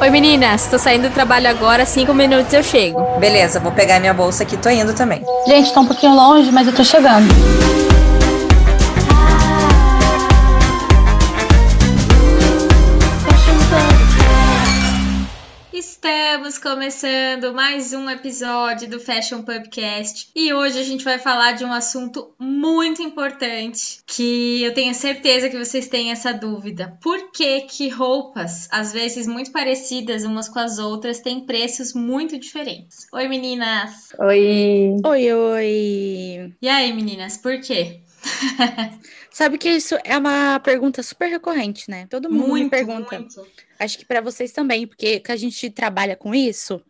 Oi meninas, tô saindo do trabalho agora, cinco minutos eu chego. Beleza, vou pegar minha bolsa aqui, tô indo também. Gente, tá um pouquinho longe, mas eu tô chegando. Começando mais um episódio do Fashion Pubcast e hoje a gente vai falar de um assunto muito importante que eu tenho certeza que vocês têm essa dúvida. Por que que roupas, às vezes muito parecidas umas com as outras, têm preços muito diferentes? Oi meninas! Oi! Oi, oi! E aí meninas, por quê? Sabe que isso é uma pergunta super recorrente, né? Todo mundo muito, me pergunta. Muito. Acho que para vocês também, porque que a gente trabalha com isso,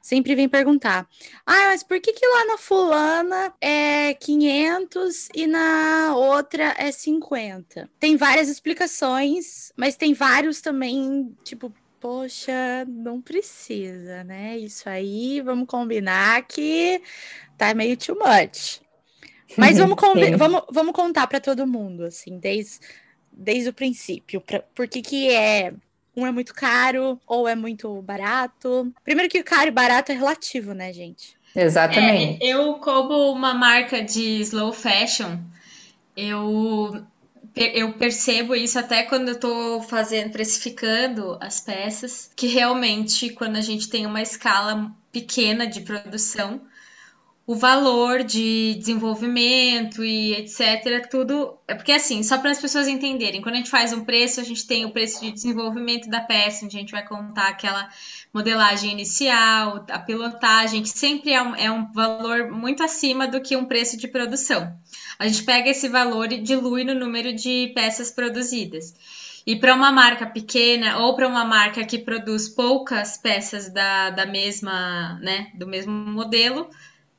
sempre vem perguntar: "Ah, mas por que que lá na fulana é 500 e na outra é 50?" Tem várias explicações, mas tem vários também, tipo, poxa, não precisa, né? Isso aí, vamos combinar que tá meio too much. Mas vamos, vamos, vamos contar para todo mundo, assim, desde, desde o princípio. Pra, por que, que é. Um é muito caro ou é muito barato. Primeiro que caro e barato é relativo, né, gente? Exatamente. É, eu, como uma marca de slow fashion, eu eu percebo isso até quando eu tô fazendo, precificando as peças, que realmente quando a gente tem uma escala pequena de produção, o valor de desenvolvimento e etc. Tudo. É porque assim, só para as pessoas entenderem, quando a gente faz um preço, a gente tem o preço de desenvolvimento da peça, onde a gente vai contar aquela modelagem inicial, a pilotagem, que sempre é um, é um valor muito acima do que um preço de produção. A gente pega esse valor e dilui no número de peças produzidas. E para uma marca pequena ou para uma marca que produz poucas peças da, da mesma, né, do mesmo modelo,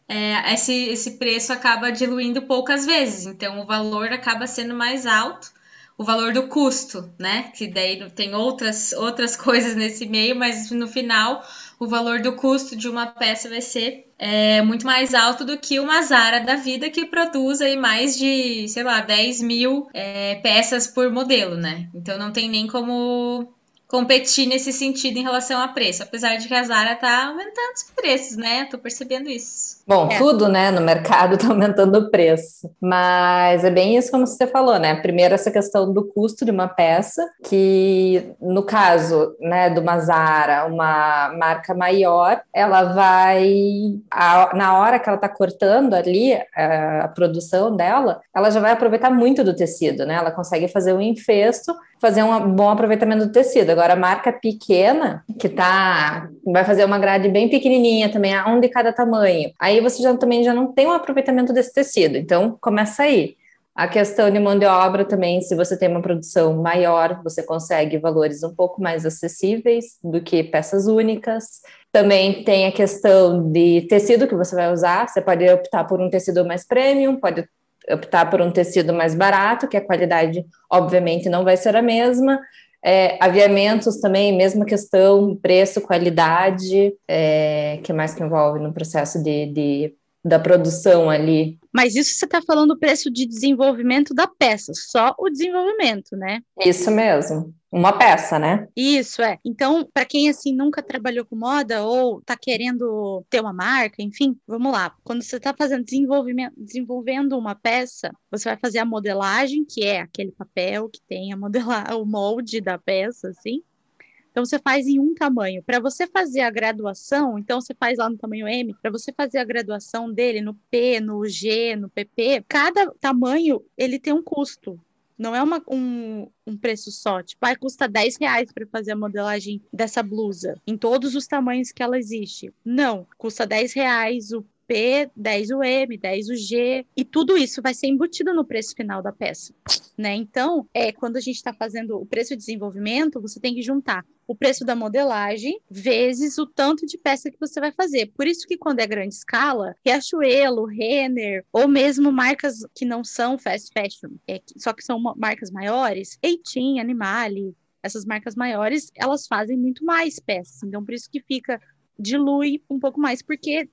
é, esse, esse preço acaba diluindo poucas vezes, então o valor acaba sendo mais alto, o valor do custo, né? Que daí tem outras, outras coisas nesse meio, mas no final o valor do custo de uma peça vai ser é, muito mais alto do que uma Zara da vida que produz aí mais de, sei lá, 10 mil é, peças por modelo, né? Então não tem nem como competir nesse sentido em relação a preço, apesar de que a Zara tá aumentando os preços, né? Tô percebendo isso. Bom, é. tudo, né, no mercado tá aumentando o preço, mas é bem isso como você falou, né? Primeiro essa questão do custo de uma peça, que no caso, né, de uma Zara, uma marca maior, ela vai a, na hora que ela tá cortando ali a, a produção dela, ela já vai aproveitar muito do tecido, né? Ela consegue fazer um infesto fazer um bom aproveitamento do tecido. Agora, marca pequena, que tá, vai fazer uma grade bem pequenininha também, um de cada tamanho. Aí você já também já não tem um aproveitamento desse tecido. Então, começa aí. A questão de mão de obra também, se você tem uma produção maior, você consegue valores um pouco mais acessíveis do que peças únicas. Também tem a questão de tecido que você vai usar. Você pode optar por um tecido mais premium, pode optar por um tecido mais barato, que a qualidade, obviamente, não vai ser a mesma. É, aviamentos também, mesma questão, preço, qualidade, é, que mais que envolve no processo de, de da produção ali. Mas isso você está falando do preço de desenvolvimento da peça, só o desenvolvimento, né? Isso mesmo. Uma peça, né? Isso, é. Então, para quem assim nunca trabalhou com moda ou está querendo ter uma marca, enfim, vamos lá. Quando você está fazendo desenvolvimento, desenvolvendo uma peça, você vai fazer a modelagem, que é aquele papel que tem a modelar, o molde da peça, assim. Então você faz em um tamanho. Para você fazer a graduação, então você faz lá no tamanho M, para você fazer a graduação dele no P, no G, no PP, cada tamanho ele tem um custo. Não é uma, um, um preço só. Tipo, vai custa 10 reais para fazer a modelagem dessa blusa, em todos os tamanhos que ela existe. Não, custa 10 reais o P, 10 o M, 10 o G, e tudo isso vai ser embutido no preço final da peça, né? Então, é quando a gente está fazendo o preço de desenvolvimento, você tem que juntar o preço da modelagem vezes o tanto de peça que você vai fazer. Por isso que quando é grande escala, Riachuelo, Renner, ou mesmo marcas que não são fast fashion, é, só que são marcas maiores, Eitin, Animale, essas marcas maiores, elas fazem muito mais peças. Então, por isso que fica dilui um pouco mais, porque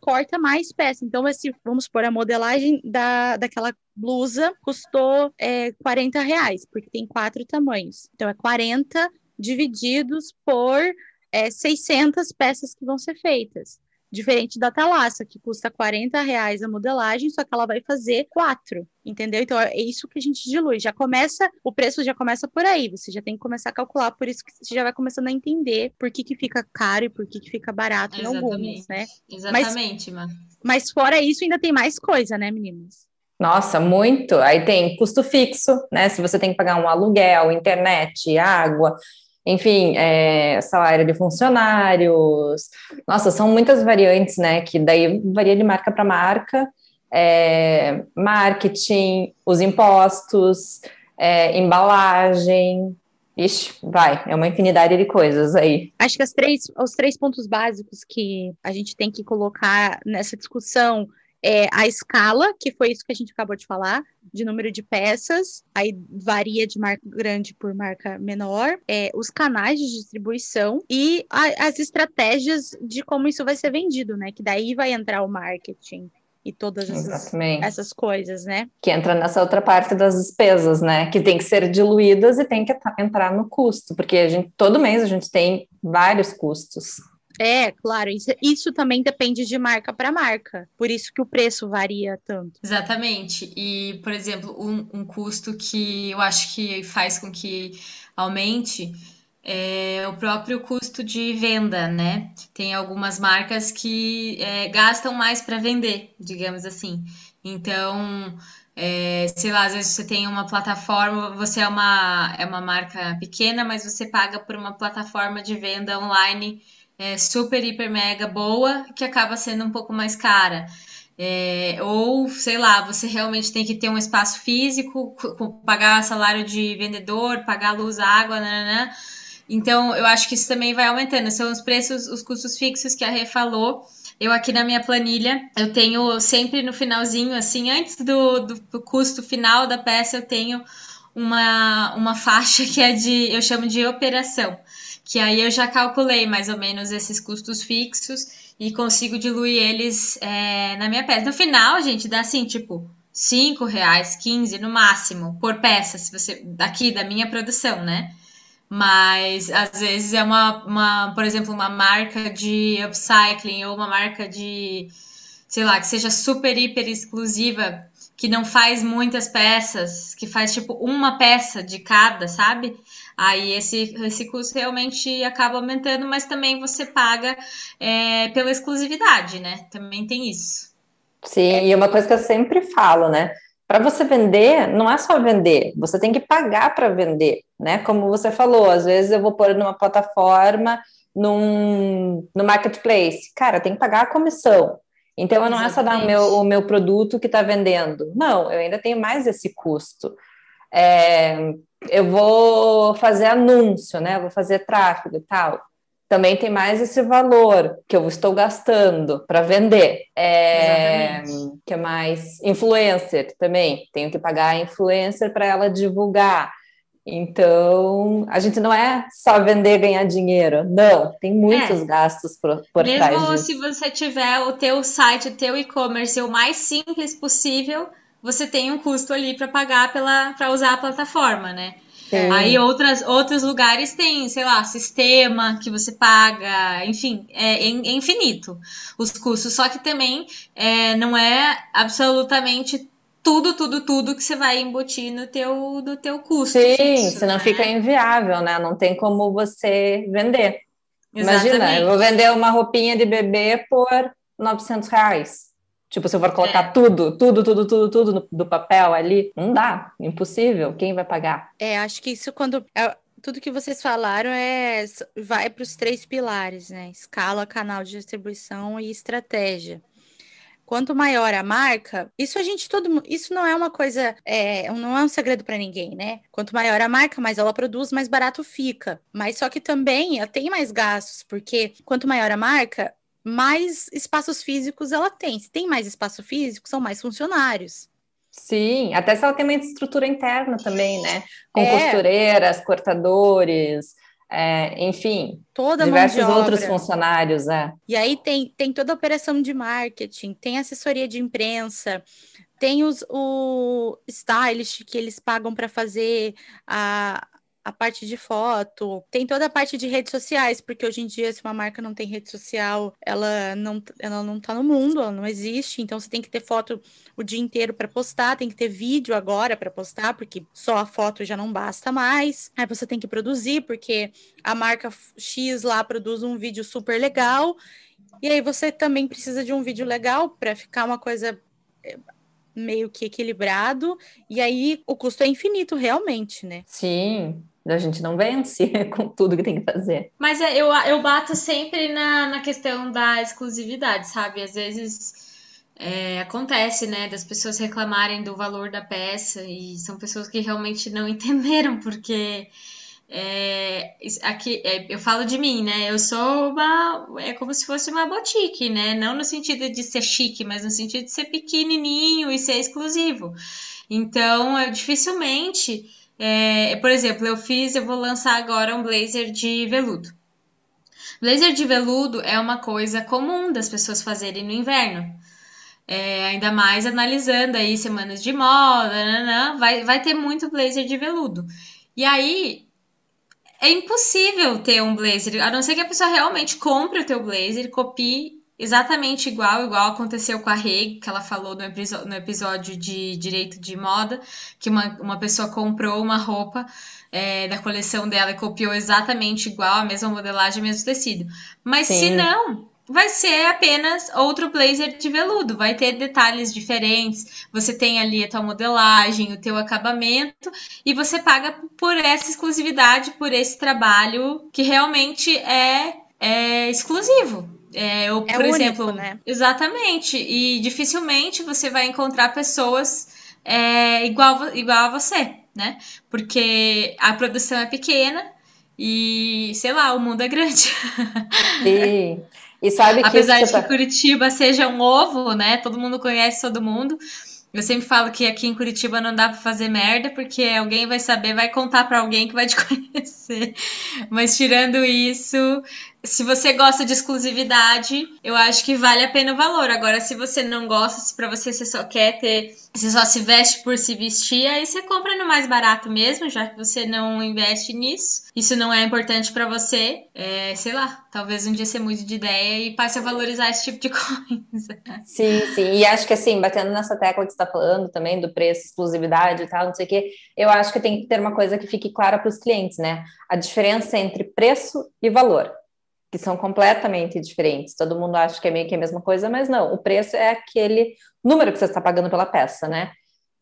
corta mais peça. Então, esse, vamos supor, a modelagem da, daquela blusa custou é, 40 reais, porque tem quatro tamanhos. Então, é 40 divididos por é, 600 peças que vão ser feitas. Diferente da Thalassa, que custa 40 reais a modelagem, só que ela vai fazer quatro, entendeu? Então é isso que a gente dilui. Já começa, o preço já começa por aí, você já tem que começar a calcular, por isso que você já vai começando a entender por que, que fica caro e por que, que fica barato Exatamente. em alguns, né? Exatamente, mas, mas fora isso, ainda tem mais coisa, né, meninas? Nossa, muito. Aí tem custo fixo, né? Se você tem que pagar um aluguel, internet, água, enfim, é, salário de funcionários. Nossa, são muitas variantes, né? Que daí varia de marca para marca, é, marketing, os impostos, é, embalagem. Ixi, vai, é uma infinidade de coisas aí. Acho que as três, os três pontos básicos que a gente tem que colocar nessa discussão é a escala, que foi isso que a gente acabou de falar, de número de peças, aí varia de marca grande por marca menor, é, os canais de distribuição e a, as estratégias de como isso vai ser vendido, né? Que daí vai entrar o marketing e todas essas, essas, coisas, né? Que entra nessa outra parte das despesas, né? Que tem que ser diluídas e tem que entrar no custo, porque a gente todo mês a gente tem vários custos. É, claro, isso, isso também depende de marca para marca, por isso que o preço varia tanto. Exatamente. E, por exemplo, um, um custo que eu acho que faz com que aumente é o próprio custo de venda, né? Tem algumas marcas que é, gastam mais para vender, digamos assim. Então, é, sei lá, às vezes você tem uma plataforma, você é uma, é uma marca pequena, mas você paga por uma plataforma de venda online é, super, hiper, mega boa, que acaba sendo um pouco mais cara. É, ou, sei lá, você realmente tem que ter um espaço físico, pagar salário de vendedor, pagar luz, água, né? Então, eu acho que isso também vai aumentando. São os preços, os custos fixos que a Rê falou. Eu aqui na minha planilha, eu tenho sempre no finalzinho, assim, antes do, do, do custo final da peça, eu tenho uma, uma faixa que é de, eu chamo de operação que aí eu já calculei mais ou menos esses custos fixos e consigo diluir eles é, na minha peça. No final, gente, dá assim, tipo, 5 reais, 15 no máximo por peça, se você daqui da minha produção, né? Mas às vezes é uma, uma, por exemplo, uma marca de upcycling ou uma marca de, sei lá, que seja super hiper exclusiva, que não faz muitas peças, que faz tipo uma peça de cada, sabe? Aí esse, esse custo realmente acaba aumentando, mas também você paga é, pela exclusividade, né? Também tem isso. Sim, e uma coisa que eu sempre falo, né? Para você vender, não é só vender, você tem que pagar para vender, né? Como você falou, às vezes eu vou pôr numa plataforma, num, no marketplace. Cara, tem que pagar a comissão. Então, não Exatamente. é só dar o meu, o meu produto que está vendendo. Não, eu ainda tenho mais esse custo. É, eu vou fazer anúncio, né? vou fazer tráfego e tal. Também tem mais esse valor que eu estou gastando para vender. É, que é mais influencer também. Tenho que pagar a influencer para ela divulgar. Então, a gente não é só vender e ganhar dinheiro. Não, tem muitos é. gastos por, por Mesmo trás disso. se você tiver o teu site, o teu e-commerce o mais simples possível, você tem um custo ali para pagar para usar a plataforma, né? Sim. Aí outras, outros lugares tem, sei lá, sistema que você paga, enfim, é, é infinito os custos. Só que também é, não é absolutamente tudo, tudo, tudo que você vai embutir no teu, do teu custo. Sim, fixo, senão né? fica inviável, né? Não tem como você vender. Exatamente. Imagina, eu vou vender uma roupinha de bebê por 900 reais. Tipo, se eu for colocar é. tudo, tudo, tudo, tudo, tudo no, do papel ali, não dá, impossível. Quem vai pagar? É, acho que isso quando. É, tudo que vocês falaram é vai para os três pilares, né? Escala, canal de distribuição e estratégia. Quanto maior a marca, isso a gente todo isso não é uma coisa, é, não é um segredo para ninguém, né? Quanto maior a marca, mais ela produz, mais barato fica. Mas só que também ela tem mais gastos, porque quanto maior a marca, mais espaços físicos ela tem. Se tem mais espaço físico, são mais funcionários. Sim, até se ela tem uma estrutura interna também, né? Com é. costureiras, cortadores, é, enfim, toda diversos outros funcionários, é. E aí tem, tem toda a operação de marketing, tem assessoria de imprensa, tem os, o stylist que eles pagam para fazer a, a parte de foto, tem toda a parte de redes sociais, porque hoje em dia, se uma marca não tem rede social, ela não, ela não tá no mundo, ela não existe. Então você tem que ter foto o dia inteiro para postar, tem que ter vídeo agora para postar, porque só a foto já não basta mais. Aí você tem que produzir, porque a marca X lá produz um vídeo super legal. E aí você também precisa de um vídeo legal para ficar uma coisa eh, meio que equilibrado, e aí o custo é infinito, realmente, né? Sim, a gente não vence com tudo que tem que fazer. Mas é, eu, eu bato sempre na, na questão da exclusividade, sabe? Às vezes é, acontece, né, das pessoas reclamarem do valor da peça e são pessoas que realmente não entenderam, porque é, aqui, é, eu falo de mim, né? Eu sou uma. É como se fosse uma boutique, né? Não no sentido de ser chique, mas no sentido de ser pequenininho e ser exclusivo. Então, eu dificilmente. É, por exemplo, eu fiz, eu vou lançar agora um blazer de veludo. Blazer de veludo é uma coisa comum das pessoas fazerem no inverno. É, ainda mais analisando aí semanas de moda, nanã, vai, vai ter muito blazer de veludo. E aí, é impossível ter um blazer, a não ser que a pessoa realmente compre o teu blazer, copie exatamente igual, igual aconteceu com a Rei, que ela falou no, no episódio de direito de moda, que uma, uma pessoa comprou uma roupa é, da coleção dela e copiou exatamente igual, a mesma modelagem, o mesmo tecido. Mas Sim. se não, vai ser apenas outro blazer de veludo, vai ter detalhes diferentes, você tem ali a tua modelagem, o teu acabamento, e você paga por essa exclusividade, por esse trabalho que realmente é, é exclusivo. É, ou, é por único, exemplo, né? exatamente, e dificilmente você vai encontrar pessoas é, igual, igual a você, né? Porque a produção é pequena e, sei lá, o mundo é grande. Sim. E sabe que Apesar de que Curitiba seja um ovo, né? Todo mundo conhece todo mundo. Eu sempre falo que aqui em Curitiba não dá para fazer merda, porque alguém vai saber, vai contar para alguém que vai te conhecer. Mas tirando isso, se você gosta de exclusividade, eu acho que vale a pena o valor. Agora, se você não gosta, se para você você só quer ter, você só se veste por se vestir, aí você compra no mais barato mesmo, já que você não investe nisso. Isso não é importante para você. É, sei lá, talvez um dia você mude de ideia e passe a valorizar esse tipo de coisa. Sim, sim. E acho que assim, batendo nessa tecla que você está falando também do preço, exclusividade e tal, não sei o quê, eu acho que tem que ter uma coisa que fique clara para os clientes, né? A diferença entre preço e valor que são completamente diferentes. Todo mundo acha que é meio que a mesma coisa, mas não. O preço é aquele número que você está pagando pela peça, né?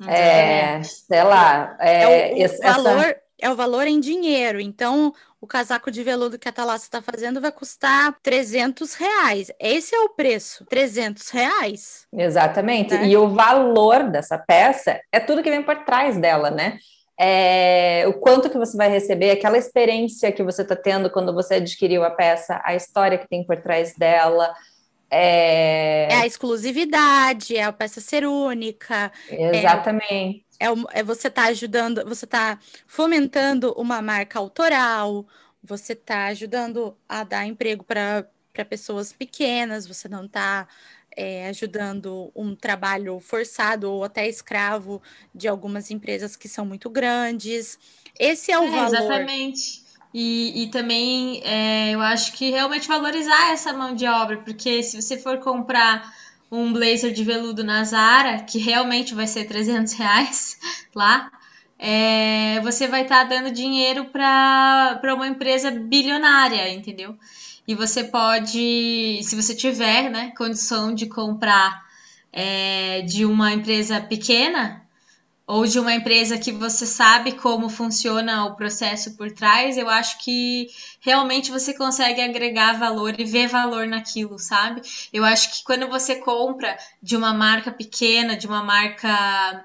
Uhum. É, sei lá. É, é o, esse, valor, essa... é o valor em dinheiro. Então, o casaco de veludo que a Thalassa está fazendo vai custar 300 reais. Esse é o preço, 300 reais. Exatamente. Né? E o valor dessa peça é tudo que vem por trás dela, né? É, o quanto que você vai receber, aquela experiência que você está tendo quando você adquiriu a peça, a história que tem por trás dela. É, é a exclusividade, é a peça ser única. Exatamente. É, é, é você está ajudando, você está fomentando uma marca autoral, você está ajudando a dar emprego para pessoas pequenas, você não está é, ajudando um trabalho forçado ou até escravo de algumas empresas que são muito grandes. Esse é o é, valor. Exatamente. E, e também é, eu acho que realmente valorizar essa mão de obra, porque se você for comprar um blazer de veludo na Zara, que realmente vai ser 300 reais lá, é, você vai estar tá dando dinheiro para uma empresa bilionária, entendeu? E você pode, se você tiver né, condição de comprar é, de uma empresa pequena, ou de uma empresa que você sabe como funciona o processo por trás, eu acho que realmente você consegue agregar valor e ver valor naquilo, sabe? Eu acho que quando você compra de uma marca pequena, de uma marca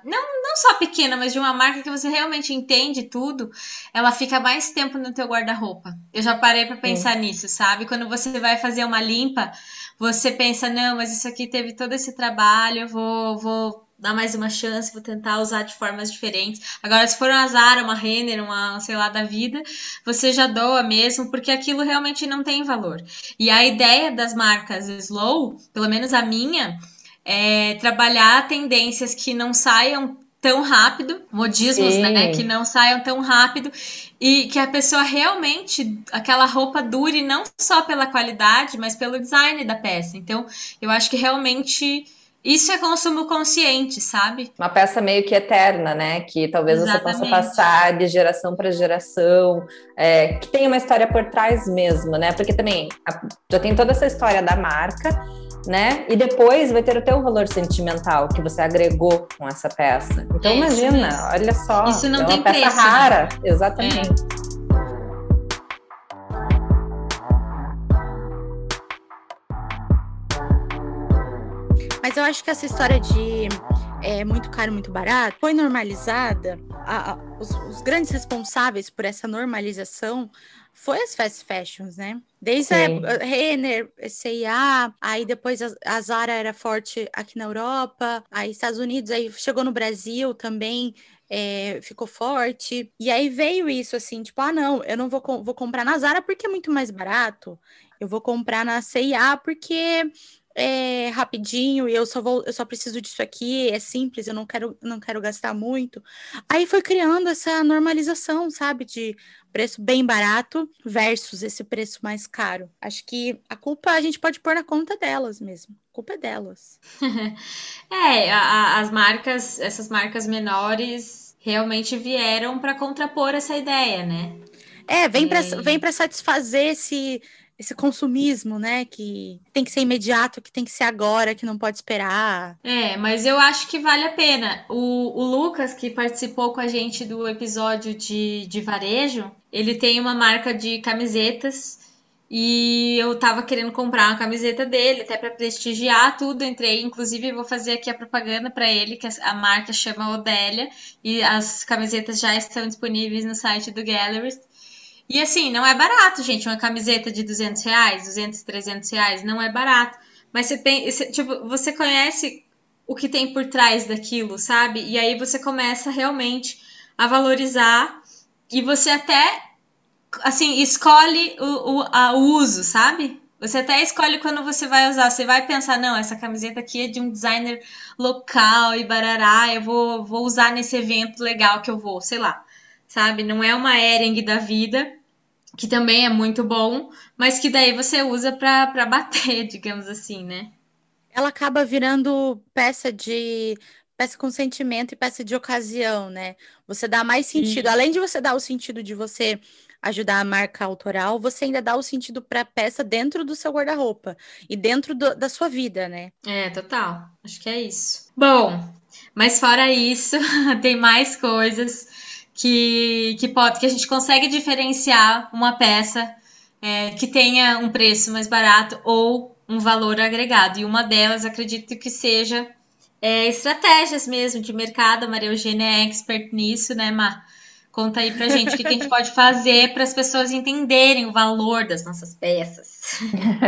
não, não só pequena, mas de uma marca que você realmente entende tudo, ela fica mais tempo no teu guarda-roupa. Eu já parei para pensar Sim. nisso, sabe? Quando você vai fazer uma limpa, você pensa, não, mas isso aqui teve todo esse trabalho, eu vou, vou dar mais uma chance, vou tentar usar de formas diferentes. Agora, se for uma Zara, uma Renner, uma, sei lá, da vida, você já doa mesmo, porque aquilo realmente não tem valor. E a ideia das marcas Slow, pelo menos a minha, é trabalhar tendências que não saiam tão rápido, modismos, né, que não saiam tão rápido e que a pessoa realmente aquela roupa dure não só pela qualidade, mas pelo design da peça. Então, eu acho que realmente isso é consumo consciente, sabe? Uma peça meio que eterna, né? Que talvez Exatamente. você possa passar de geração para geração, é, que tem uma história por trás mesmo, né? Porque também já tem toda essa história da marca, né? E depois vai ter o teu valor sentimental que você agregou com essa peça. Então é imagina, olha só, isso não é tem uma peça preço, rara, né? exatamente. É. Mas eu acho que essa história de é, muito caro, muito barato foi normalizada. A, a, os, os, grandes responsáveis por essa normalização foi as fast fashions, né? Desde Sim. a Renner, C&A, aí depois a, a Zara era forte aqui na Europa, aí Estados Unidos, aí chegou no Brasil também, é, ficou forte. E aí veio isso assim, tipo, ah, não, eu não vou, vou comprar na Zara porque é muito mais barato. Eu vou comprar na C&A porque é rapidinho e eu só vou, eu só preciso disso aqui, é simples, eu não quero, não quero gastar muito. Aí foi criando essa normalização, sabe, de preço bem barato versus esse preço mais caro. Acho que a culpa a gente pode pôr na conta delas mesmo. A culpa é delas. é, a, as marcas, essas marcas menores realmente vieram para contrapor essa ideia, né? É, vem para vem para satisfazer esse esse consumismo, né? Que tem que ser imediato, que tem que ser agora, que não pode esperar. É, mas eu acho que vale a pena. O, o Lucas, que participou com a gente do episódio de, de varejo, ele tem uma marca de camisetas. E eu tava querendo comprar uma camiseta dele, até para prestigiar tudo. Entrei, inclusive, vou fazer aqui a propaganda para ele, que a marca chama Odélia, e as camisetas já estão disponíveis no site do Galleries. E assim, não é barato, gente. Uma camiseta de 200 reais, 200, 300 reais, não é barato. Mas você, pensa, tipo, você conhece o que tem por trás daquilo, sabe? E aí você começa realmente a valorizar e você até, assim, escolhe o, o, a, o uso, sabe? Você até escolhe quando você vai usar. Você vai pensar, não, essa camiseta aqui é de um designer local e barará, eu vou, vou usar nesse evento legal que eu vou, sei lá sabe? Não é uma Ering da vida, que também é muito bom, mas que daí você usa para bater, digamos assim, né? Ela acaba virando peça de peça com sentimento e peça de ocasião, né? Você dá mais sentido, além de você dar o sentido de você ajudar a marca autoral, você ainda dá o sentido para a peça dentro do seu guarda-roupa e dentro do, da sua vida, né? É, total. Acho que é isso. Bom, mas fora isso, tem mais coisas que, que, pode, que a gente consegue diferenciar uma peça é, que tenha um preço mais barato ou um valor agregado. E uma delas, acredito que seja é, estratégias mesmo de mercado. A Maria Eugênia é expert nisso, né, Mar? Conta aí pra gente o que, que a gente pode fazer para as pessoas entenderem o valor das nossas peças.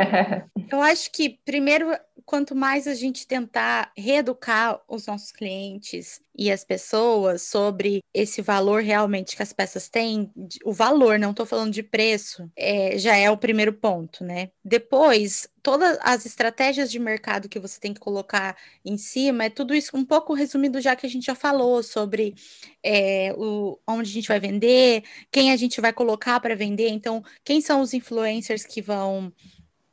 Eu acho que, primeiro, quanto mais a gente tentar reeducar os nossos clientes e as pessoas sobre esse valor realmente que as peças têm, o valor, não estou falando de preço, é, já é o primeiro ponto, né? Depois, todas as estratégias de mercado que você tem que colocar em cima, é tudo isso um pouco resumido já que a gente já falou sobre é, o, onde a gente vai vender, quem a gente vai colocar para vender, então, quem são os influencers que vão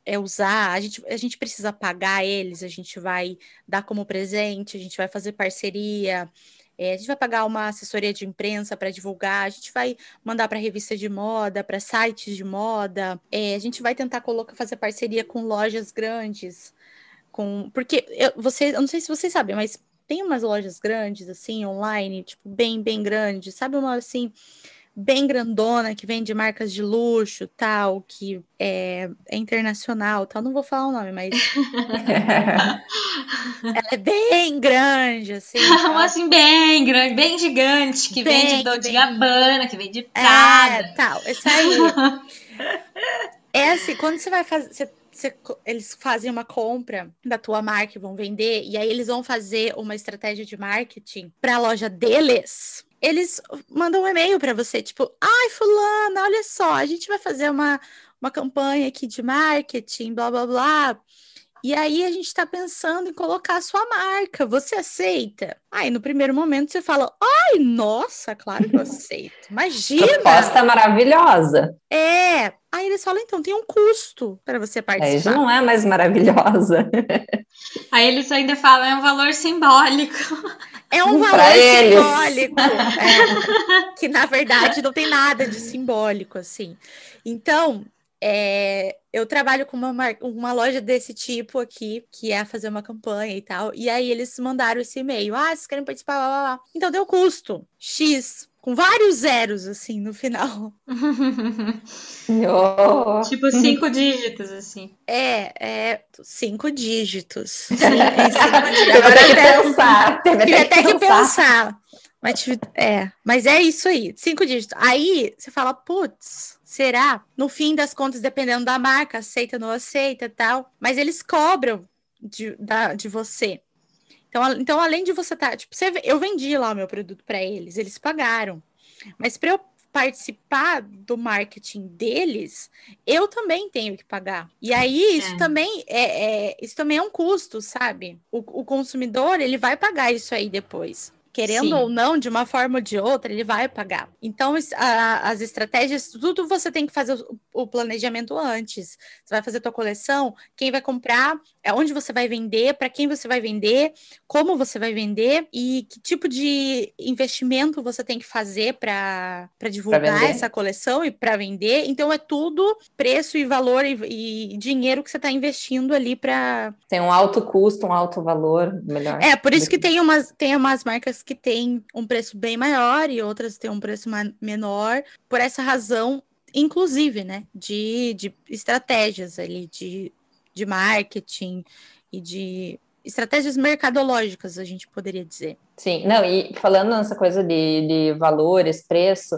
é usar, a gente, a gente precisa pagar eles, a gente vai dar como presente, a gente vai fazer parceria, é, a gente vai pagar uma assessoria de imprensa para divulgar, a gente vai mandar para revista de moda, para sites de moda, é, a gente vai tentar colocar, fazer parceria com lojas grandes, com porque eu, você, eu não sei se vocês sabem, mas tem umas lojas grandes assim online, tipo bem bem grandes, sabe uma assim bem grandona, que vende marcas de luxo, tal, que é, é internacional, tal. Não vou falar o nome, mas ela é bem grande, assim. Uma assim, bem grande, bem gigante, que bem, vende Dolce Gabbana, que vende Prada. É, tal, isso aí. é assim, quando você vai fazer... Você, você, eles fazem uma compra da tua marca e vão vender, e aí eles vão fazer uma estratégia de marketing para a loja deles eles mandam um e-mail para você, tipo, ai, fulana, olha só, a gente vai fazer uma, uma campanha aqui de marketing, blá, blá, blá. E aí a gente está pensando em colocar a sua marca. Você aceita? Aí no primeiro momento você fala: ai, nossa, claro que eu aceito. Imagina! Proposta maravilhosa. É. Aí eles falam: então tem um custo para você participar. Aí já não é mais maravilhosa. Aí eles ainda falam: é um valor simbólico. É um valor simbólico. É, que na verdade não tem nada de simbólico, assim. Então, é, eu trabalho com uma, uma loja desse tipo aqui, que é fazer uma campanha e tal. E aí eles mandaram esse e-mail. Ah, vocês querem participar? Blá, blá, blá. Então deu custo. X. Com vários zeros, assim, no final. oh. Tipo cinco dígitos, assim. É, é cinco dígitos. Sim, cinco dígitos. Teve até que pensar. Teve até que pensar. Mas, é, mas é isso aí, cinco dígitos. Aí você fala, putz, será? No fim das contas, dependendo da marca, aceita, não aceita tal. Mas eles cobram de, da, de você. Então, então, além de você estar, tá, tipo, você, eu vendi lá o meu produto para eles, eles pagaram. Mas para eu participar do marketing deles, eu também tenho que pagar. E aí isso é. também é, é, isso também é um custo, sabe? O, o consumidor ele vai pagar isso aí depois querendo Sim. ou não, de uma forma ou de outra, ele vai pagar. Então, a, as estratégias, tudo você tem que fazer o, o, planejamento antes. Você vai fazer a tua coleção, quem vai comprar, é onde você vai vender, para quem você vai vender, como você vai vender e que tipo de investimento você tem que fazer para divulgar essa coleção e para vender. Então, é tudo preço e valor e, e dinheiro que você está investindo ali para. Tem um alto custo, um alto valor, melhor. É, por isso que tem umas, tem umas marcas que têm um preço bem maior e outras têm um preço menor, por essa razão, inclusive, né, de, de estratégias ali, de, de marketing e de estratégias mercadológicas, a gente poderia dizer. Sim, não, e falando nessa coisa de, de valores, preço,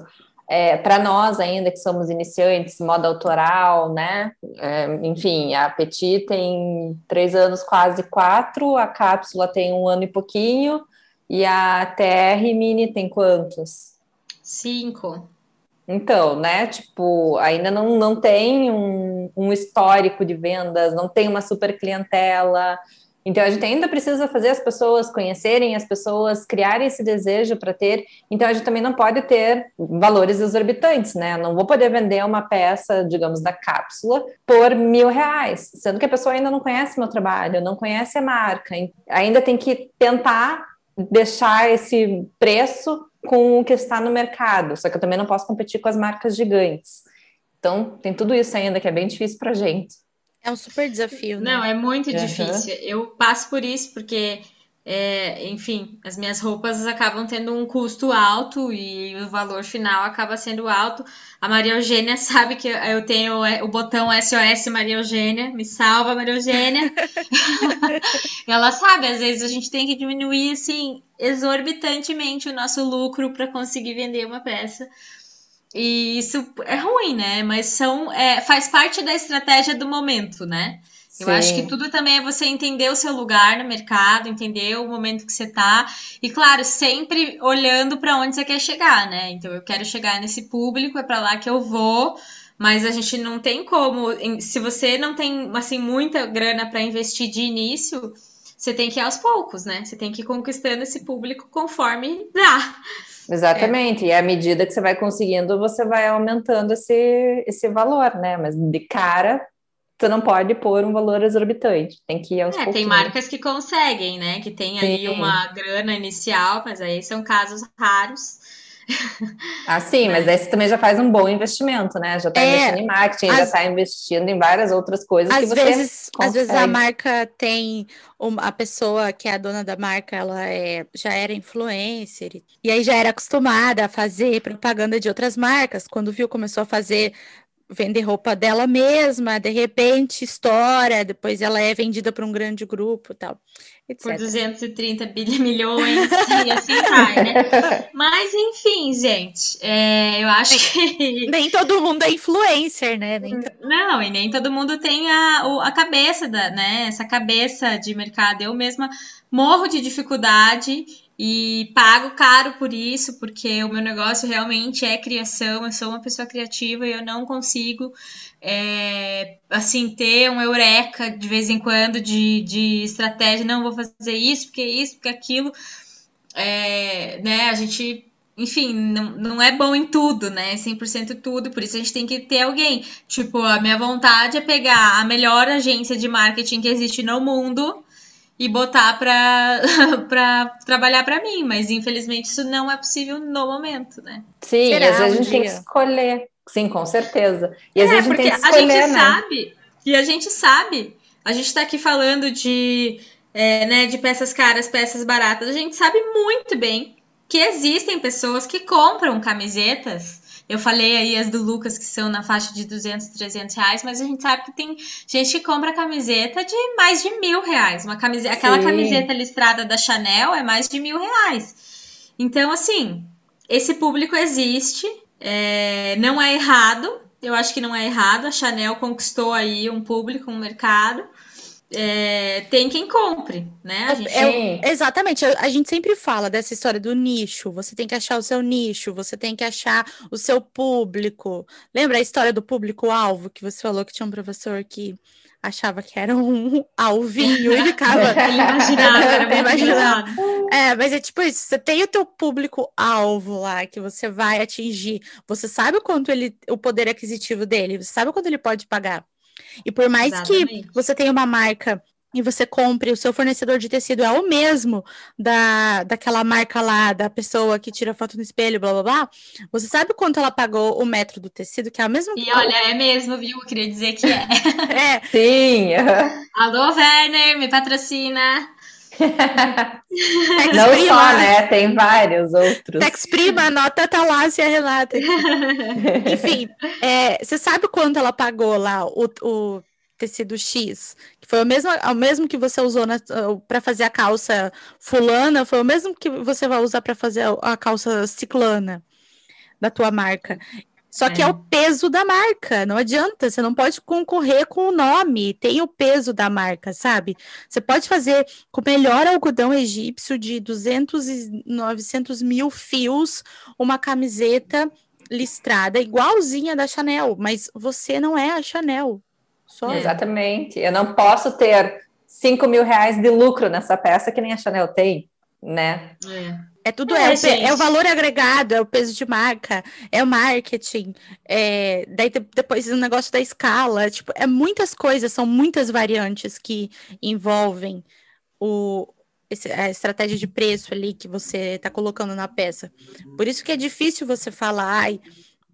é, para nós ainda que somos iniciantes, moda autoral, né? É, enfim, a Petit tem três anos, quase quatro, a cápsula tem um ano e pouquinho, e a TR Mini tem quantos? Cinco. Então, né? Tipo, ainda não, não tem um, um histórico de vendas, não tem uma super clientela. Então, a gente ainda precisa fazer as pessoas conhecerem, as pessoas criarem esse desejo para ter. Então, a gente também não pode ter valores exorbitantes, né? Não vou poder vender uma peça, digamos, da cápsula por mil reais, sendo que a pessoa ainda não conhece meu trabalho, não conhece a marca. Ainda tem que tentar deixar esse preço com o que está no mercado. Só que eu também não posso competir com as marcas gigantes. Então, tem tudo isso ainda que é bem difícil para gente. É um super desafio, né? Não, é muito uhum. difícil. Eu passo por isso porque é, enfim, as minhas roupas acabam tendo um custo alto e o valor final acaba sendo alto. A Maria Eugênia sabe que eu tenho o botão SOS Maria Eugênia, me salva Maria Eugênia. Ela sabe, às vezes a gente tem que diminuir assim exorbitantemente o nosso lucro para conseguir vender uma peça. E isso é ruim, né? Mas são, é, faz parte da estratégia do momento, né? Eu Sim. acho que tudo também é você entender o seu lugar no mercado, entender o momento que você tá. E claro, sempre olhando para onde você quer chegar, né? Então eu quero chegar nesse público, é para lá que eu vou. Mas a gente não tem como, se você não tem assim muita grana para investir de início, você tem que ir aos poucos, né? Você tem que ir conquistando esse público conforme dá. Exatamente, é. e à medida que você vai conseguindo, você vai aumentando esse, esse valor, né? Mas de cara, você não pode pôr um valor exorbitante, tem que ir aos é, Tem marcas que conseguem, né? Que tem ali sim. uma grana inicial, mas aí são casos raros. Ah, sim, mas aí você também já faz um bom investimento, né? Já está é, investindo em marketing, as, já está investindo em várias outras coisas às que você vezes, Às vezes a marca tem uma, a pessoa que é a dona da marca, ela é, já era influencer e aí já era acostumada a fazer propaganda de outras marcas. Quando viu, começou a fazer vender roupa dela mesma, de repente estoura, depois ela é vendida para um grande grupo tal. Etc. Por 230 milhões e assim vai, né? Mas enfim, gente, é, eu acho que. Nem todo mundo é influencer, né? Nem Não, e nem todo mundo tem a, a cabeça da, né? Essa cabeça de mercado. Eu mesma morro de dificuldade e pago caro por isso, porque o meu negócio realmente é criação, eu sou uma pessoa criativa e eu não consigo, é, assim, ter um eureka de vez em quando de, de estratégia, não vou fazer isso, porque isso, porque aquilo, é, né, a gente enfim, não, não é bom em tudo, né? 100% tudo, por isso a gente tem que ter alguém. Tipo, a minha vontade é pegar a melhor agência de marketing que existe no mundo e botar para trabalhar para mim, mas infelizmente isso não é possível no momento, né? Sim, Será às vezes a gente tem que escolher. Sim, com certeza. E às é, vezes a gente tem que escolher, a gente né? sabe, e a gente sabe, a gente está aqui falando de, é, né, de peças caras, peças baratas, a gente sabe muito bem que existem pessoas que compram camisetas eu falei aí as do Lucas, que são na faixa de 200, 300 reais, mas a gente sabe que tem gente que compra camiseta de mais de mil reais. Uma camiseta, aquela camiseta listrada da Chanel é mais de mil reais. Então, assim, esse público existe, é, não é errado. Eu acho que não é errado. A Chanel conquistou aí um público, um mercado é, tem quem compre, né? É, gente... É, exatamente, a, a, gente sempre fala dessa história do nicho. Você tem que achar o seu nicho, você tem que achar o seu público. Lembra a história do público-alvo que você falou que tinha um professor que achava que era um alvinho e ficava. Ele imaginava, imaginava. É, mas é tipo isso: você tem o teu público-alvo lá que você vai atingir. Você sabe o quanto ele, o poder aquisitivo dele, você sabe o quanto ele pode pagar. E por mais Exatamente. que você tenha uma marca e você compre, o seu fornecedor de tecido é o mesmo da, daquela marca lá, da pessoa que tira foto no espelho, blá blá blá. Você sabe quanto ela pagou o metro do tecido, que é o mesmo E olha, é mesmo, viu? Eu queria dizer que é. é. Sim. Alô, Werner, me patrocina. Não só, né? Tem vários outros. Tex Prima, anota tá lá se a Renata. Enfim, é, você sabe quanto ela pagou lá o, o tecido X? Que foi o mesmo, o mesmo que você usou para fazer a calça fulana, foi o mesmo que você vai usar para fazer a, a calça ciclana da tua marca. Só que é. é. o peso da marca, não adianta, você não pode concorrer com o nome, tem o peso da marca, sabe? Você pode fazer com o melhor algodão egípcio de 200 e 900 mil fios, uma camiseta listrada igualzinha da Chanel, mas você não é a Chanel. Só é. Exatamente, eu não posso ter 5 mil reais de lucro nessa peça que nem a Chanel tem, né? É. É tudo é, é, o, é, o, valor agregado, é o peso de marca, é o marketing, é, daí depois o negócio da escala, tipo, é muitas coisas, são muitas variantes que envolvem o, esse, a estratégia de preço ali que você está colocando na peça. Por isso que é difícil você falar, ai,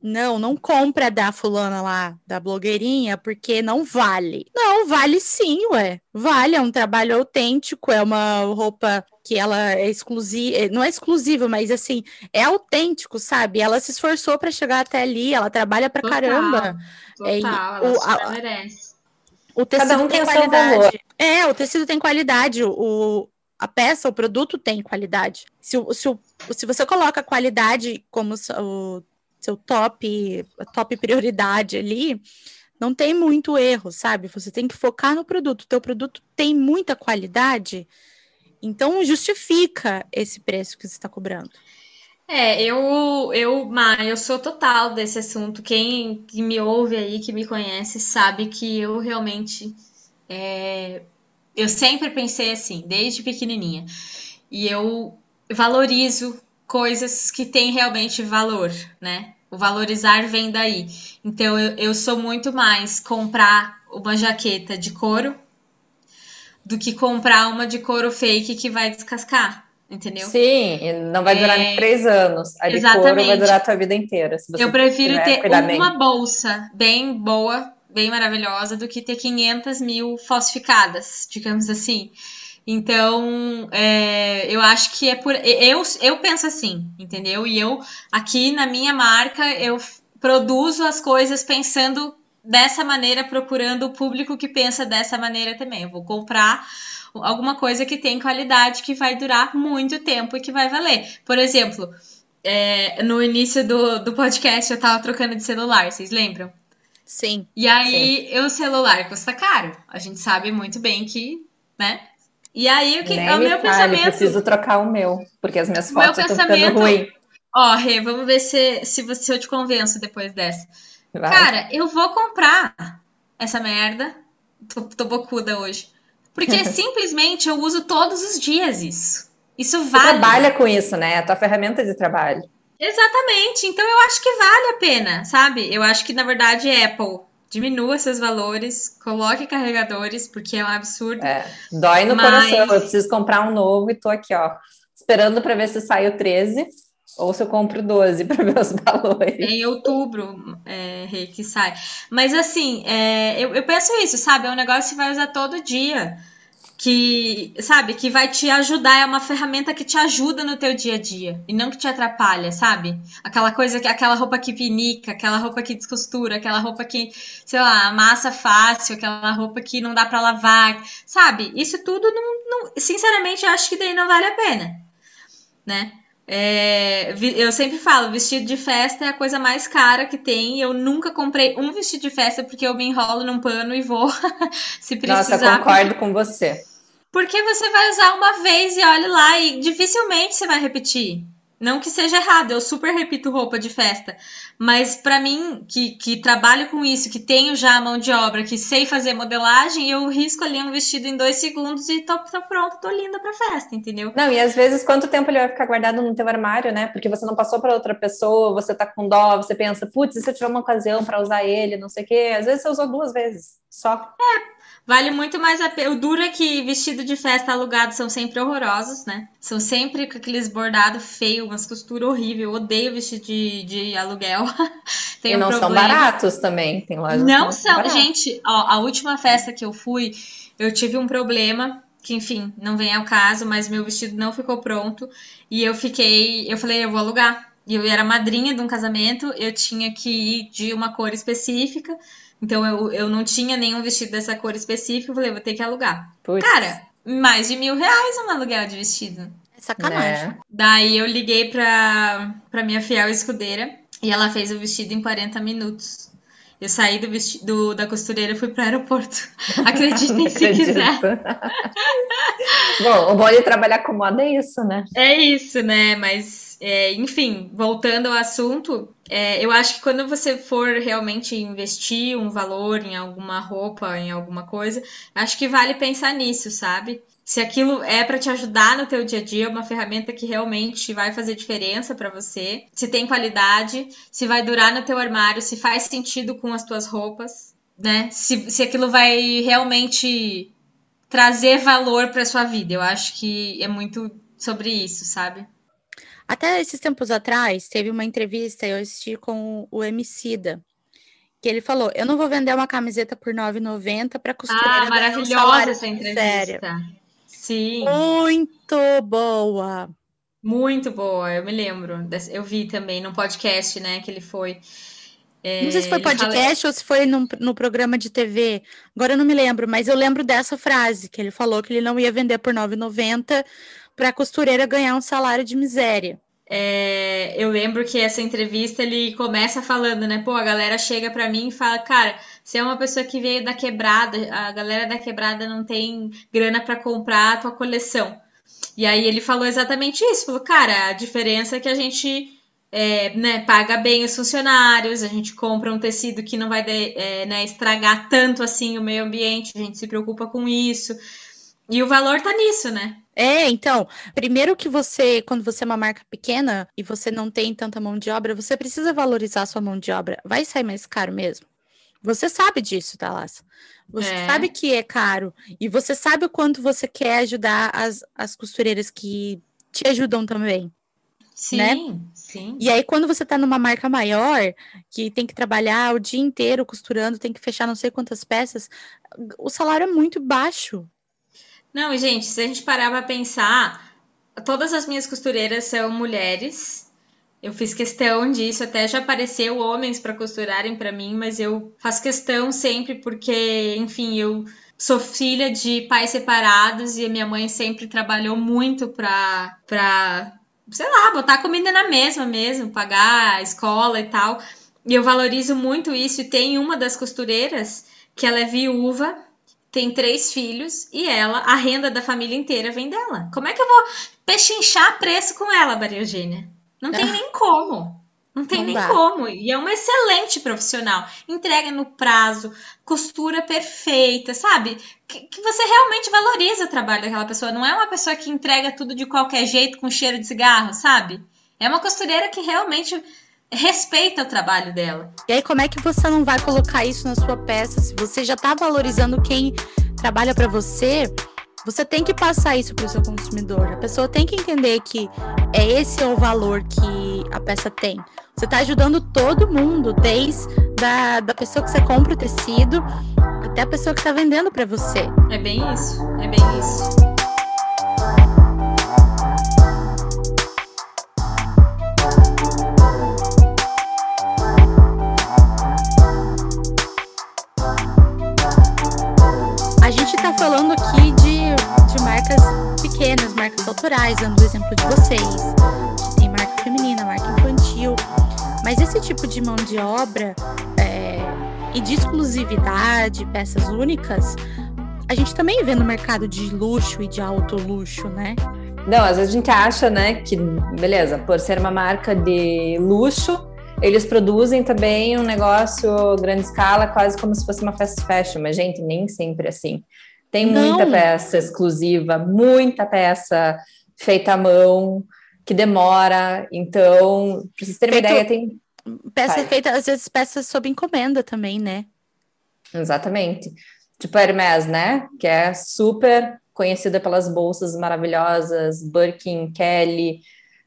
não, não compra da fulana lá, da blogueirinha, porque não vale. Não, vale sim, ué. Vale, é um trabalho autêntico, é uma roupa que ela é exclusiva, é, não é exclusiva, mas assim, é autêntico, sabe? Ela se esforçou para chegar até ali, ela trabalha pra total, caramba. Total, é, ela o, a, merece. O tecido um tem, tem qualidade. É, o tecido tem qualidade, o, a peça, o produto tem qualidade. Se, se, se você coloca qualidade como o seu top, top prioridade ali, não tem muito erro, sabe? Você tem que focar no produto. O teu produto tem muita qualidade, então justifica esse preço que você está cobrando. É, eu, eu, Ma, eu sou total desse assunto. Quem que me ouve aí, que me conhece, sabe que eu realmente, é, eu sempre pensei assim, desde pequenininha. E eu valorizo coisas que têm realmente valor, né? O valorizar vem daí. Então eu, eu sou muito mais comprar uma jaqueta de couro do que comprar uma de couro fake que vai descascar. Entendeu? Sim, não vai durar é... nem três anos. A de Exatamente. couro vai durar a tua vida inteira. eu prefiro ter uma bem. bolsa bem boa, bem maravilhosa, do que ter 500 mil falsificadas, digamos assim. Então, é, eu acho que é por. Eu, eu penso assim, entendeu? E eu, aqui na minha marca, eu produzo as coisas pensando dessa maneira, procurando o público que pensa dessa maneira também. Eu vou comprar alguma coisa que tem qualidade, que vai durar muito tempo e que vai valer. Por exemplo, é, no início do, do podcast eu tava trocando de celular, vocês lembram? Sim. E aí, sim. o celular custa caro. A gente sabe muito bem que, né? E aí, o, que, Nem o me meu fale, pensamento. preciso trocar o meu, porque as minhas O fotos estão ficando pensamento- ruins. Ó, Rê, vamos ver se, se, você, se eu te convenço depois dessa. Vai. Cara, eu vou comprar essa merda. Tô, tô bocuda hoje. Porque simplesmente eu uso todos os dias isso. Isso Você vale. trabalha com isso, né? É a tua ferramenta de trabalho. Exatamente. Então eu acho que vale a pena, sabe? Eu acho que na verdade Apple diminua seus valores, coloque carregadores, porque é um absurdo. É, dói no Mas- coração. Eu preciso comprar um novo e tô aqui, ó, esperando para ver se sai o 13 ou se eu compro o 12 para ver os valores. É em outubro, é, Rei, que sai. Mas assim, é, eu, eu penso isso, sabe? É um negócio que você vai usar todo dia. Que, sabe, que vai te ajudar, é uma ferramenta que te ajuda no teu dia a dia e não que te atrapalha, sabe? Aquela coisa que aquela roupa que pinica, aquela roupa que descostura, aquela roupa que, sei lá, amassa fácil, aquela roupa que não dá pra lavar, sabe? Isso tudo não, não- sinceramente, eu acho que daí não vale a pena, né? É, eu sempre falo, vestido de festa é a coisa mais cara que tem. Eu nunca comprei um vestido de festa porque eu me enrolo num pano e vou se Nossa, precisar. concordo com você. Porque você vai usar uma vez e olhe lá e dificilmente você vai repetir. Não que seja errado, eu super repito roupa de festa. Mas pra mim, que, que trabalho com isso, que tenho já a mão de obra, que sei fazer modelagem, eu risco ali um vestido em dois segundos e tô, tô pronta, tô linda pra festa, entendeu? Não, e às vezes quanto tempo ele vai ficar guardado no teu armário, né? Porque você não passou para outra pessoa, você tá com dó, você pensa, putz, e se eu tiver uma ocasião para usar ele, não sei o quê. Às vezes você usou duas vezes, só. Vale muito mais a pena. O duro é que vestido de festa alugado são sempre horrorosos, né? São sempre com aqueles bordados feios, umas costuras horríveis. Eu odeio vestido de, de aluguel. E um não são baratos também, tem lojas Não são, baratos. gente. Ó, a última festa que eu fui, eu tive um problema. Que, enfim, não vem ao caso, mas meu vestido não ficou pronto. E eu fiquei. Eu falei, eu vou alugar. E eu era madrinha de um casamento, eu tinha que ir de uma cor específica. Então eu, eu não tinha nenhum vestido dessa cor específica. Eu falei, vou ter que alugar. Putz, Cara, mais de mil reais um aluguel de vestido. É sacanagem. né? Daí eu liguei pra, pra minha fiel escudeira e ela fez o vestido em 40 minutos. Eu saí do, vesti- do- da costureira e fui pro aeroporto. Acreditem se quiser. Bom, o bom de trabalhar com moda é isso, né? É isso, né? Mas, é, enfim, voltando ao assunto, é, eu acho que quando você for realmente investir um valor em alguma roupa, em alguma coisa, acho que vale pensar nisso, sabe? Se aquilo é para te ajudar no teu dia a dia, uma ferramenta que realmente vai fazer diferença para você, se tem qualidade, se vai durar no teu armário, se faz sentido com as tuas roupas, né? Se, se aquilo vai realmente trazer valor para sua vida. Eu acho que é muito sobre isso, sabe? Até esses tempos atrás, teve uma entrevista, eu assisti com o Emicida, que ele falou, eu não vou vender uma camiseta por R$ 9,90 para costureira Ah, um maravilhosa salário essa entrevista. miséria. Sim, Muito boa. muito boa. Eu me lembro. Eu vi também no podcast, né, que ele foi. É, Não sei se foi ele fala- podcast ou se foi num- no programa de TV. Agora eu não me lembro, mas eu lembro dessa frase que ele falou que ele não ia vender por R$ 9,90 para costureira ganhar um salário de miséria. É, eu lembro que essa entrevista ele começa falando, né? Pô, a galera chega pra mim e fala, cara, você é uma pessoa que veio da quebrada, a galera da quebrada não tem grana pra comprar a tua coleção. E aí ele falou exatamente isso, falou, cara, a diferença é que a gente é, né, paga bem os funcionários, a gente compra um tecido que não vai de- é, né, estragar tanto assim o meio ambiente, a gente se preocupa com isso. E o valor tá nisso, né? É, então, primeiro que você, quando você é uma marca pequena e você não tem tanta mão de obra, você precisa valorizar a sua mão de obra. Vai sair mais caro mesmo. Você sabe disso, Thalassa. Você É. sabe que é caro. E você sabe o quanto você quer ajudar as, as costureiras que te ajudam também. Sim, Né? sim. E aí, quando você tá numa marca maior, que tem que trabalhar o dia inteiro costurando, tem que fechar não sei quantas peças, o salário é muito baixo. Não, gente, se a gente parar pra pensar, todas as minhas costureiras são mulheres. Eu fiz questão disso, até já apareceu homens para costurarem para mim, mas eu faço questão sempre porque, enfim, eu sou filha de pais separados e a minha mãe sempre trabalhou muito pra, pra sei lá, botar comida na mesa mesmo, pagar a escola e tal. E eu valorizo muito isso. E tem uma das costureiras que ela é viúva tem três filhos e ela, a renda da família inteira vem dela. Como é que eu vou pechinchar preço com ela, Maria Eugênia? Não tem nem como. Não tem Não nem dá. como. E é uma excelente profissional. Entrega no prazo, costura perfeita, sabe? Que, que você realmente valoriza o trabalho daquela pessoa. Não é uma pessoa que entrega tudo de qualquer jeito com cheiro de cigarro, sabe? É uma costureira que realmente respeita o trabalho dela. E aí, como é que você não vai colocar isso na sua peça? Se você já tá valorizando quem trabalha para você, você tem que passar isso para o seu consumidor. A pessoa tem que entender que é esse é o valor que a peça tem. Você tá ajudando todo mundo, desde da, da pessoa que você compra o tecido até a pessoa que tá vendendo para você. É bem isso. É bem isso. Falando aqui de, de marcas pequenas, marcas autorais, dando o exemplo de vocês. Tem marca feminina, marca infantil. Mas esse tipo de mão de obra é, e de exclusividade, peças únicas, a gente também vê no mercado de luxo e de alto luxo, né? Não, às vezes a gente acha, né, que beleza, por ser uma marca de luxo, eles produzem também um negócio grande escala, quase como se fosse uma fast fashion, mas gente, nem sempre é assim. Tem Não. muita peça exclusiva, muita peça feita à mão, que demora. Então, para vocês terem uma Feito- ideia, tem Peça Vai. feita, às vezes, peças sob encomenda também, né? Exatamente. Tipo a Hermès, né? Que é super conhecida pelas bolsas maravilhosas, Birkin, Kelly.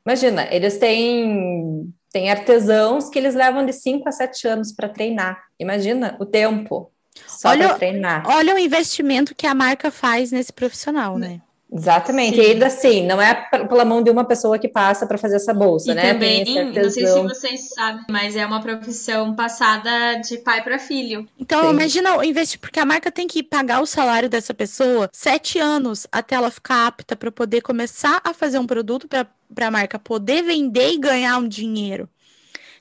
Imagina, eles têm, têm artesãos que eles levam de 5 a 7 anos para treinar. Imagina o tempo só Olha- treinar. Olha o investimento que a marca faz nesse profissional, né? Exatamente. Sim. E ainda assim, não é pela mão de uma pessoa que passa para fazer essa bolsa, E né? também, não sei se vocês sabem, mas é uma profissão passada de pai para filho. Então, Sim. imagina o investir, porque a marca tem que pagar o salário dessa pessoa sete anos até ela ficar apta para poder começar a fazer um produto para a marca poder vender e ganhar um dinheiro.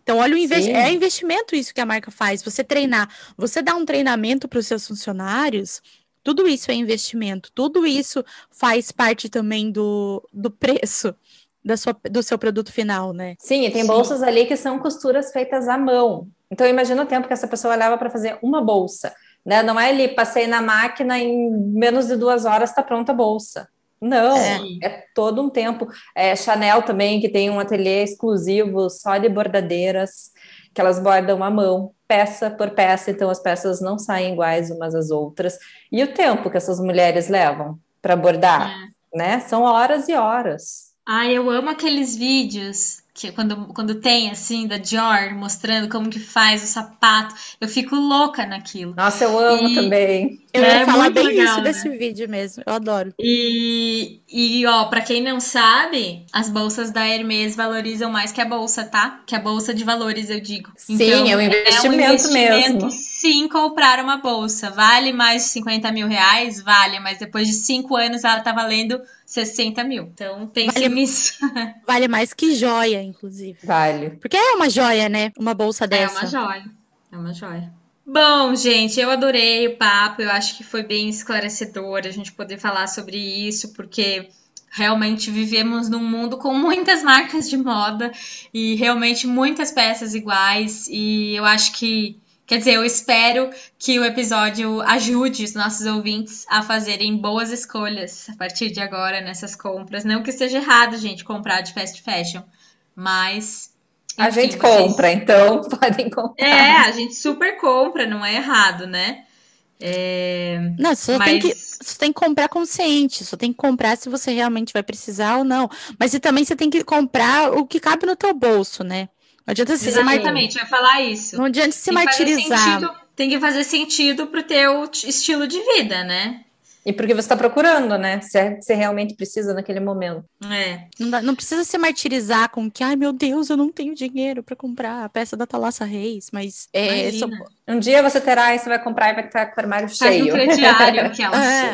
Então, olha o investi Sim. é investimento isso que a marca faz. Você treinar, você dá um treinamento para os seus funcionários, tudo isso é investimento, tudo isso faz parte também do, do preço da sua, do seu produto final, né? Sim, e tem Sim. bolsas ali que são costuras feitas à mão. Então imagina o tempo que essa pessoa leva para fazer uma bolsa, né? Não é ali, passei na máquina em menos de duas horas está pronta a bolsa. Não, É. é, todo um tempo. É, Chanel também, que tem um ateliê exclusivo só de bordadeiras, que elas bordam à mão, peça por peça, então as peças não saem iguais umas às outras. E o tempo que essas mulheres levam para bordar, né? São horas e horas. Ai, eu amo aqueles vídeos que quando, quando tem assim da Dior mostrando como que faz o sapato, eu fico louca naquilo. Nossa, eu amo E- também. Eu É ia falar muito bem legal, isso né? desse vídeo mesmo. Eu adoro. E, e ó, pra quem não sabe, as bolsas da Hermès valorizam mais que a bolsa, tá? Que a bolsa de valores, eu digo. Sim, é um investimento mesmo. Sim, comprar uma bolsa. Vale mais de 50 mil reais? Vale, mas depois de cinco anos ela tá valendo 60 mil. Então pense Vale- nisso. Vale mais que joia, inclusive. Vale. Porque é uma joia, né? Uma bolsa É dessa. uma joia. É uma joia. Bom, gente, eu adorei o papo. Eu acho que foi bem esclarecedor a gente poder falar sobre isso, porque realmente vivemos num mundo com muitas marcas de moda e realmente muitas peças iguais. E eu acho que, quer dizer, eu espero que o episódio ajude os nossos ouvintes a fazerem boas escolhas a partir de agora nessas compras. Não que seja errado, gente, comprar de fast fashion, mas. A enfim, gente vocês- compra, então podem comprar. é, a gente super compra, não é errado, né? É, Não, você só, mas tem que, você tem que comprar consciente. Só tem que comprar se você realmente vai precisar ou não. Mas e também você tem que comprar o que cabe no teu bolso, né? Não adianta você se exatamente, ia falar isso. Não adianta se martirizar. tem que fazer sentido pro teu t- estilo de vida, né? E porque você está procurando, né? Se é- você realmente precisa naquele momento. É. Não, dá- não precisa se martirizar com que, ai meu Deus, eu não tenho dinheiro pra comprar a peça da Thalassa Reis, mas é, só- Imagina. Um dia você terá e você vai comprar e vai estar com o armário Faz um cheio. crediário, aquelas. É.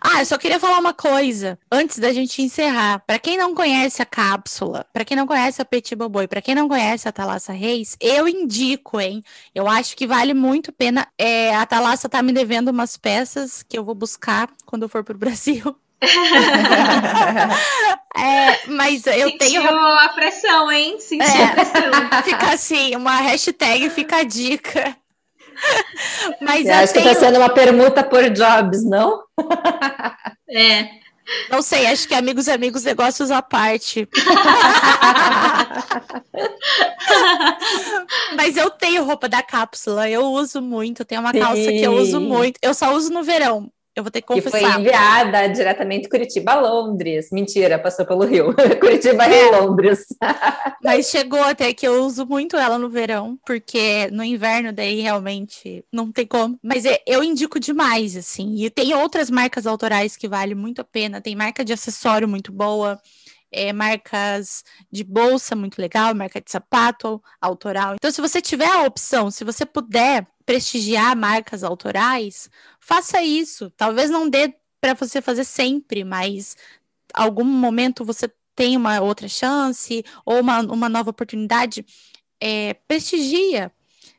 Ah, eu só queria falar uma coisa antes da gente encerrar. Para quem não conhece a cápsula, para quem não conhece a Petit Boboi, para quem não conhece a Thalassa Reis, eu indico, hein? Eu acho que vale muito a pena. É, a Thalassa tá me devendo umas peças que eu vou buscar quando eu for pro Brasil. é, mas eu Sentiu tenho. a pressão, hein? Sentiu É. a pressão. Fica assim, uma hashtag fica a dica. Mas Eu acho que tenho, está sendo uma permuta por jobs, não? É. não sei, acho que amigos, amigos, negócios à parte. Mas eu tenho roupa da cápsula, eu uso muito. Tem uma calça que eu uso Sim. muito. Eu só uso no verão. Eu vou ter que Que foi confessar. enviada diretamente Curitiba a Londres. Mentira, passou pelo Rio. Curitiba É. e Londres. Mas chegou até que eu uso muito ela no verão, porque no inverno daí realmente não tem como. Mas é- eu indico demais, assim. E tem outras marcas autorais que vale muito a pena. Tem marca de acessório muito boa, é, marcas de bolsa muito legal, marca de sapato autoral. Então, se você tiver a opção, se você puder prestigiar marcas autorais, faça isso. Talvez não dê para você fazer sempre, mas algum momento você tem uma outra chance ou uma, uma nova oportunidade, é, prestigia.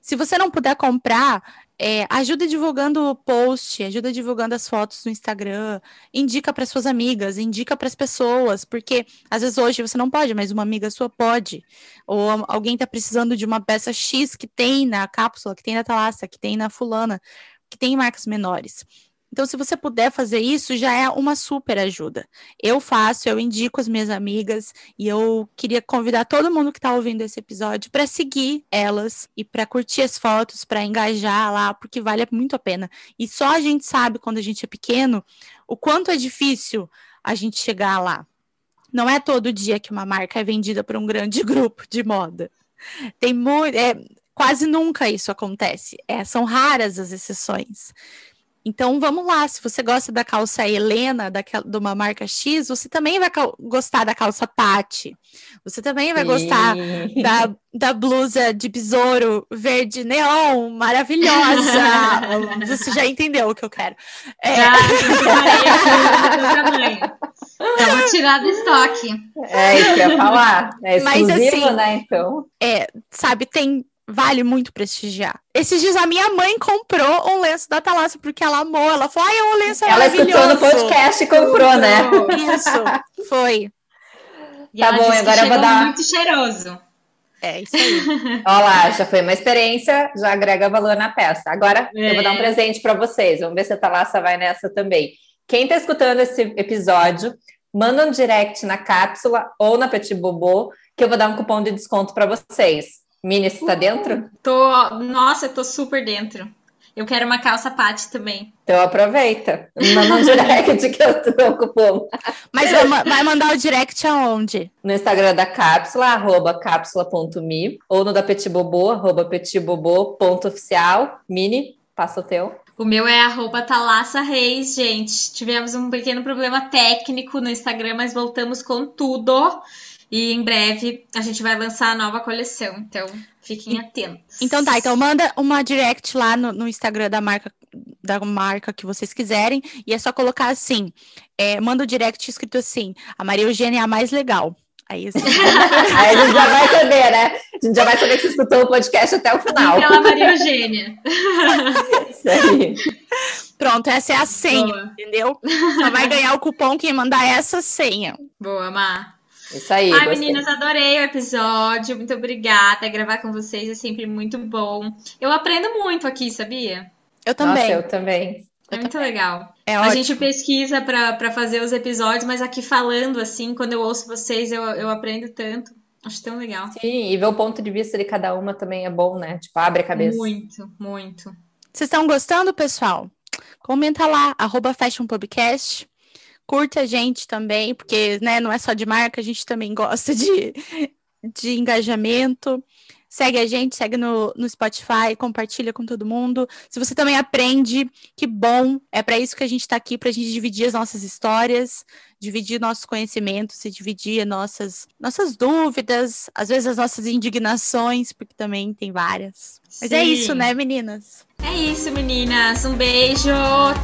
Se você não puder comprar, é, ajuda divulgando o post, ajuda divulgando as fotos no Instagram, indica para suas amigas, indica para as pessoas, porque às vezes hoje você não pode, mas uma amiga sua pode. Ou alguém está precisando de uma peça X que tem na cápsula, que tem na Thalassa, que tem na fulana, que tem em marcas menores. Então, se você puder fazer isso, já é uma super ajuda. Eu faço, eu indico as minhas amigas e eu queria convidar todo mundo que está ouvindo esse episódio para seguir elas e para curtir as fotos, para engajar lá, porque vale muito a pena. E só a gente sabe quando a gente é pequeno o quanto é difícil a gente chegar lá. Não é todo dia que uma marca é vendida por um grande grupo de moda. Tem muito, é, quase nunca isso acontece. É, são raras as exceções. Então vamos lá, se você gosta da calça Helena, daquela, de uma marca X, você também vai gostar da calça Tati. Você também vai gostar Sim. da, da blusa de besouro verde neon, maravilhosa. Você já entendeu o que eu quero. É, Já, vou tirar do estoque. É isso que eu ia falar. É Mas, exclusivo, assim, né? Então. sabe, tem. Vale muito prestigiar. Esses dias a minha mãe comprou um lenço da Thalassa porque ela amou. Ela falou: ai, é um lenço Ela escutou no maravilhoso. podcast e comprou, né? Isso, foi. E Tá ela bom, agora eu vou dar- muito cheiroso. É isso aí. Olha lá, já foi uma experiência, já agrega valor na peça. Agora eu vou dar um É. presente para vocês. Vamos ver se a Thalassa vai nessa também. Quem está escutando esse episódio, manda um direct na cápsula ou na Petit Bobô, que eu vou dar um cupom de desconto para vocês. Mini, você tá dentro? Tô, nossa, eu tô super dentro. Eu quero uma calça pate também. Então aproveita. Manda um direct que eu te dou o cupom. Mas vai, ma- vai mandar o direct aonde? No Instagram da cápsula, arroba cápsula.me, ou no da Petit Bobô, arroba petitbobô.oficial. Mini, passa o teu. O meu é arroba Thalassa Reis, gente. Tivemos um pequeno problema técnico no Instagram, mas voltamos com tudo. E em breve a gente vai lançar a nova coleção. Então, fiquem atentos. Então tá, então manda uma direct lá no, no Instagram da marca da marca que vocês quiserem e é só colocar assim, é, manda o direct escrito assim, a Maria Eugênia é a mais legal. Aí assim, Aí a gente já vai saber, né? A gente já vai saber que você escutou o podcast até o final. Pela Maria Eugênia. Isso aí. pronto, essa é a senha, Boa. entendeu? Só vai ganhar o cupom quem mandar essa senha. Boa, Má. Isso aí. Ai, gostei. meninas, adorei o episódio. Muito obrigada. Gravar com vocês é sempre muito bom. Eu aprendo muito aqui, sabia? Eu também. Nossa, eu também. É muito legal. É a gente pesquisa pra pra fazer os episódios, mas aqui falando assim, quando eu ouço vocês, eu, eu aprendo tanto. Acho tão legal. Sim, e ver o ponto de vista de cada uma também é bom, né? Tipo, abre a cabeça. Muito, muito. Vocês estão gostando, pessoal? Comenta lá, arroba Fashion Podcast. Curta a gente também, porque né, não é só de marca, a gente também gosta de, de engajamento. Segue a gente, segue no, no Spotify, compartilha com todo mundo. Se você também aprende, que bom. É para isso que a gente está aqui, para a gente dividir as nossas histórias, dividir nossos conhecimentos e dividir nossas, nossas dúvidas, às vezes as nossas indignações, porque também tem várias. Mas é Sim. isso, né, meninas? É isso, meninas. Um beijo.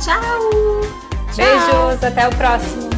Tchau. Beijos, até o próximo.